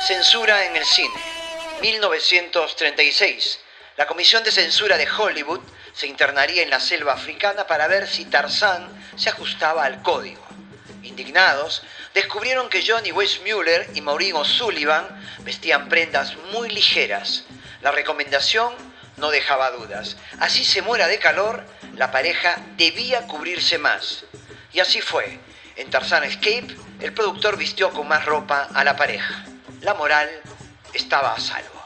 Censura en el cine. 1936. La Comisión de Censura de Hollywood se internaría en la selva africana para ver si Tarzán se ajustaba al código. Indignados, descubrieron que Johnny Weissmuller y Maureen O'Sullivan vestían prendas muy ligeras. La recomendación no dejaba dudas. Así se muera de calor, la pareja debía cubrirse más. Y así fue. En Tarzan Escape, el productor vistió con más ropa a la pareja la moral estaba a salvo.